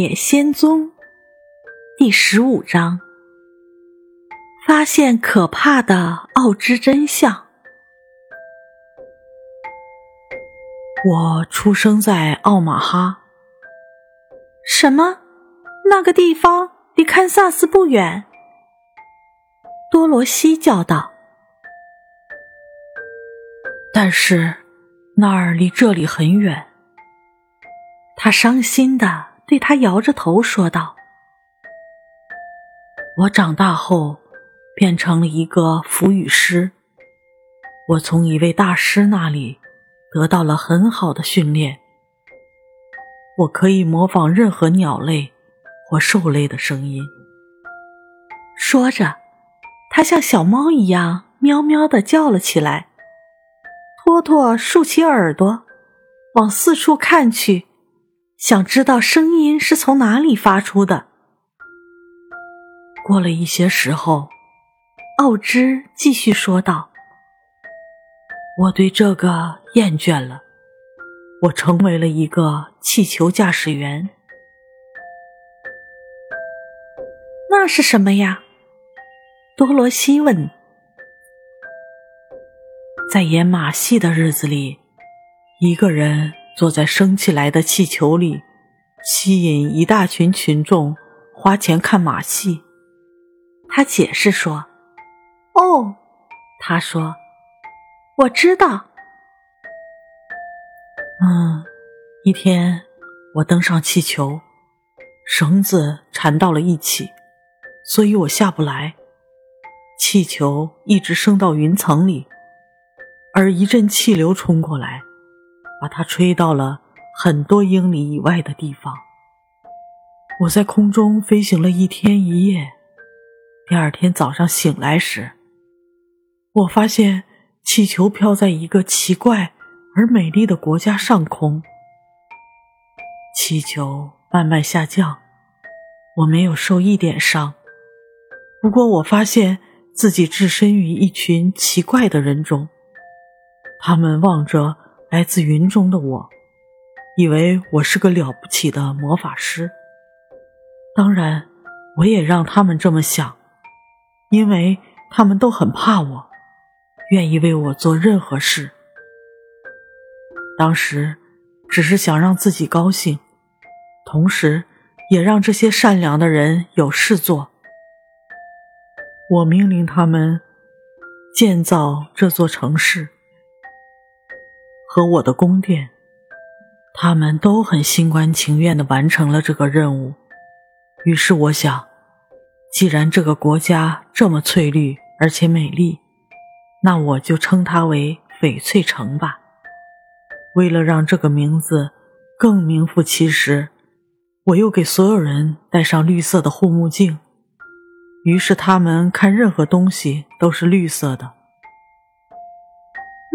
野仙踪》第十五章：发现可怕的奥之真相。我出生在奥马哈。什么？那个地方离堪萨斯不远？多罗西叫道。但是那儿离这里很远。他伤心的对他摇着头说道：“我长大后变成了一个腐语师。我从一位大师那里得到了很好的训练。我可以模仿任何鸟类或兽类的声音。”说着，他像小猫一样喵喵的叫了起来。托托竖起耳朵，往四处看去。想知道声音是从哪里发出的。过了一些时候，奥芝继续说道：“我对这个厌倦了，我成为了一个气球驾驶员。”那是什么呀？多罗西问。在演马戏的日子里，一个人。坐在升起来的气球里，吸引一大群群众花钱看马戏。他解释说：“哦，他说，我知道。嗯，一天我登上气球，绳子缠到了一起，所以我下不来。气球一直升到云层里，而一阵气流冲过来。”把它吹到了很多英里以外的地方。我在空中飞行了一天一夜。第二天早上醒来时，我发现气球飘在一个奇怪而美丽的国家上空。气球慢慢下降，我没有受一点伤。不过，我发现自己置身于一群奇怪的人中，他们望着。来自云中的我，以为我是个了不起的魔法师。当然，我也让他们这么想，因为他们都很怕我，愿意为我做任何事。当时只是想让自己高兴，同时也让这些善良的人有事做。我命令他们建造这座城市。和我的宫殿，他们都很心甘情愿地完成了这个任务。于是我想，既然这个国家这么翠绿而且美丽，那我就称它为翡翠城吧。为了让这个名字更名副其实，我又给所有人戴上绿色的护目镜，于是他们看任何东西都是绿色的。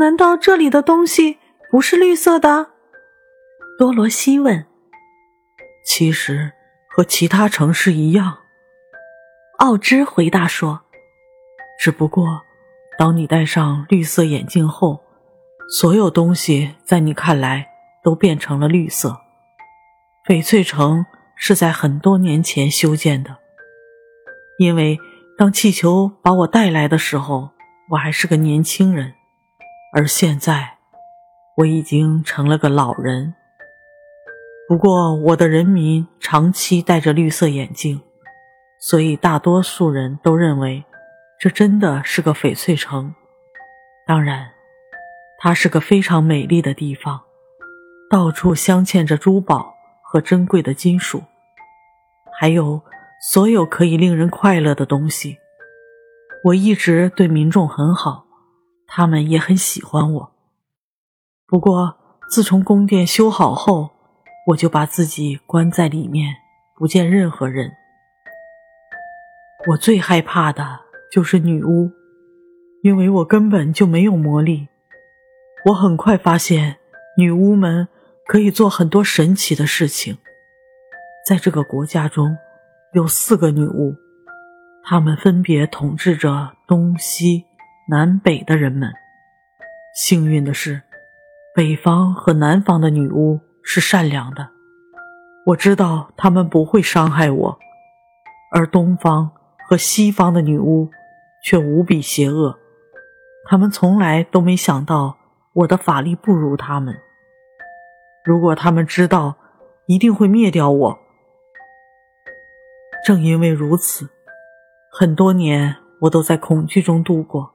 难道这里的东西？不是绿色的，多罗西问。其实和其他城市一样，奥芝回答说。只不过，当你戴上绿色眼镜后，所有东西在你看来都变成了绿色。翡翠城是在很多年前修建的，因为当气球把我带来的时候，我还是个年轻人，而现在。我已经成了个老人，不过我的人民长期戴着绿色眼镜，所以大多数人都认为这真的是个翡翠城。当然，它是个非常美丽的地方，到处镶嵌着珠宝和珍贵的金属，还有所有可以令人快乐的东西。我一直对民众很好，他们也很喜欢我。不过，自从宫殿修好后，我就把自己关在里面，不见任何人。我最害怕的就是女巫，因为我根本就没有魔力。我很快发现，女巫们可以做很多神奇的事情。在这个国家中，有四个女巫，她们分别统治着东西南北的人们。幸运的是。北方和南方的女巫是善良的，我知道他们不会伤害我，而东方和西方的女巫却无比邪恶。他们从来都没想到我的法力不如他们。如果他们知道，一定会灭掉我。正因为如此，很多年我都在恐惧中度过。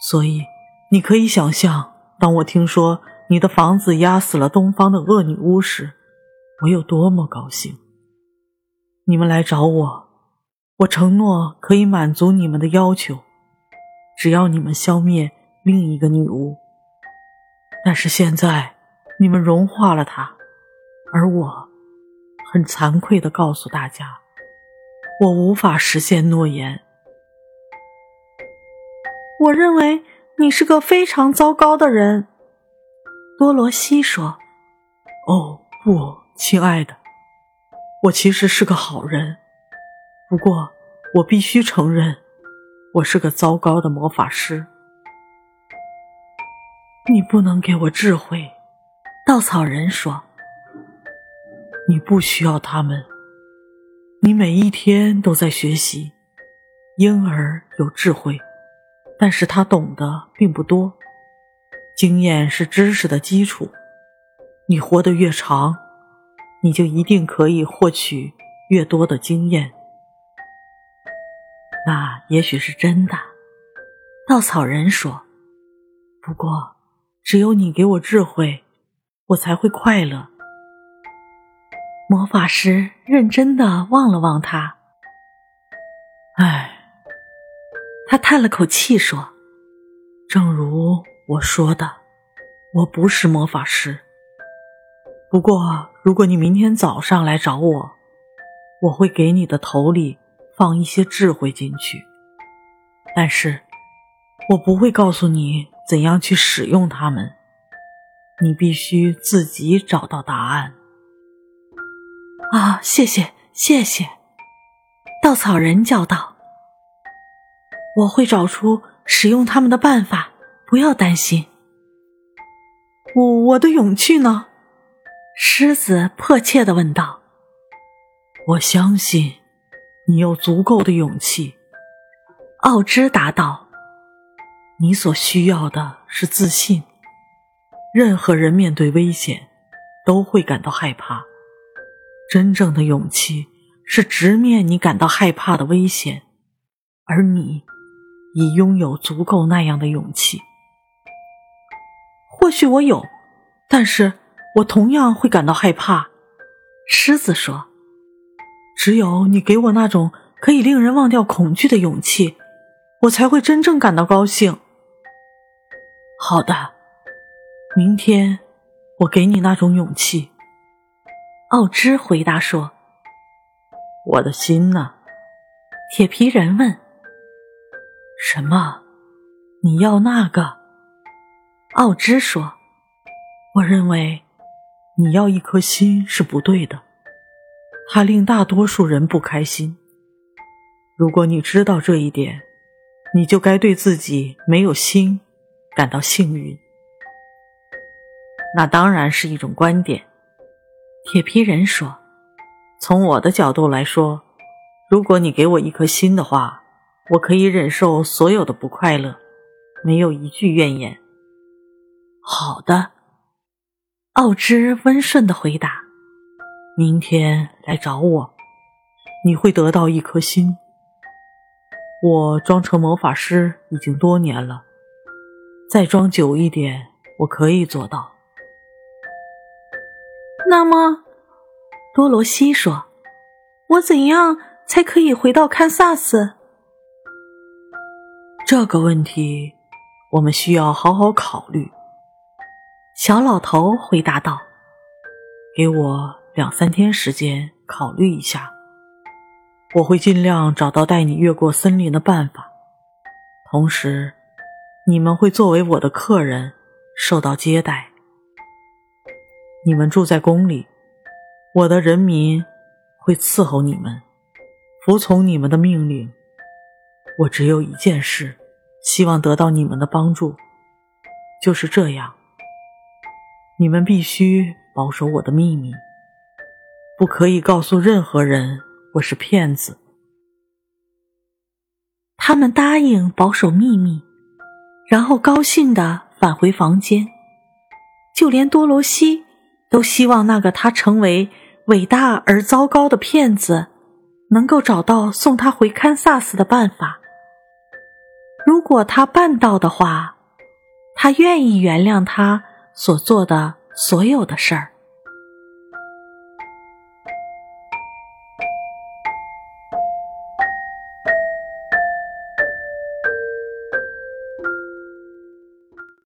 所以，你可以想象，当我听说你的房子压死了东方的恶女巫时，我有多么高兴。你们来找我，我承诺可以满足你们的要求，只要你们消灭另一个女巫。但是现在，你们融化了她，而我，很惭愧地告诉大家。我无法实现诺言。我认为你是个非常糟糕的人，多罗西说。“哦，不，亲爱的，我其实是个好人。不过，我必须承认，我是个糟糕的魔法师。你不能给我智慧。”稻草人说。“你不需要他们。”你每一天都在学习。婴儿有智慧，但是他懂得并不多。经验是知识的基础。你活得越长，你就一定可以获取越多的经验。那也许是真的，稻草人说。不过，只有你给我智慧，我才会快乐。魔法师认真的望了望他，唉，他叹了口气说：“正如我说的，我不是魔法师。不过，如果你明天早上来找我，我会给你的头里放一些智慧进去。但是，我不会告诉你怎样去使用它们，你必须自己找到答案。”啊，谢谢，谢谢！稻草人叫道：“我会找出使用他们的办法，不要担心。”我我的勇气呢？狮子迫切的问道。“我相信你有足够的勇气。”奥芝答道。“你所需要的是自信。任何人面对危险都会感到害怕。”真正的勇气是直面你感到害怕的危险，而你已拥有足够那样的勇气。或许我有，但是我同样会感到害怕。狮子说：“只有你给我那种可以令人忘掉恐惧的勇气，我才会真正感到高兴。”好的，明天我给你那种勇气。奥芝回答说：“我的心呢？”铁皮人问。“什么？你要那个？”奥芝说：“我认为你要一颗心是不对的，它令大多数人不开心。如果你知道这一点，你就该对自己没有心感到幸运。那当然是一种观点。”铁皮人说：“从我的角度来说，如果你给我一颗心的话，我可以忍受所有的不快乐，没有一句怨言。”好的，奥芝温顺的回答：“明天来找我，你会得到一颗心。我装成魔法师已经多年了，再装久一点，我可以做到。”那么，多罗西说：“我怎样才可以回到堪萨斯？”这个问题，我们需要好好考虑。”小老头回答道。“给我两三天时间考虑一下，我会尽量找到带你越过森林的办法。同时，你们会作为我的客人受到接待。”你们住在宫里，我的人民会伺候你们，服从你们的命令。我只有一件事，希望得到你们的帮助，就是这样。你们必须保守我的秘密。不可以告诉任何人我是骗子。他们答应保守秘密，然后高兴地返回房间。就连多罗西都希望那个他成为伟大而糟糕的骗子，能够找到送他回堪萨斯的办法。如果他办到的话，他愿意原谅他所做的所有的事儿。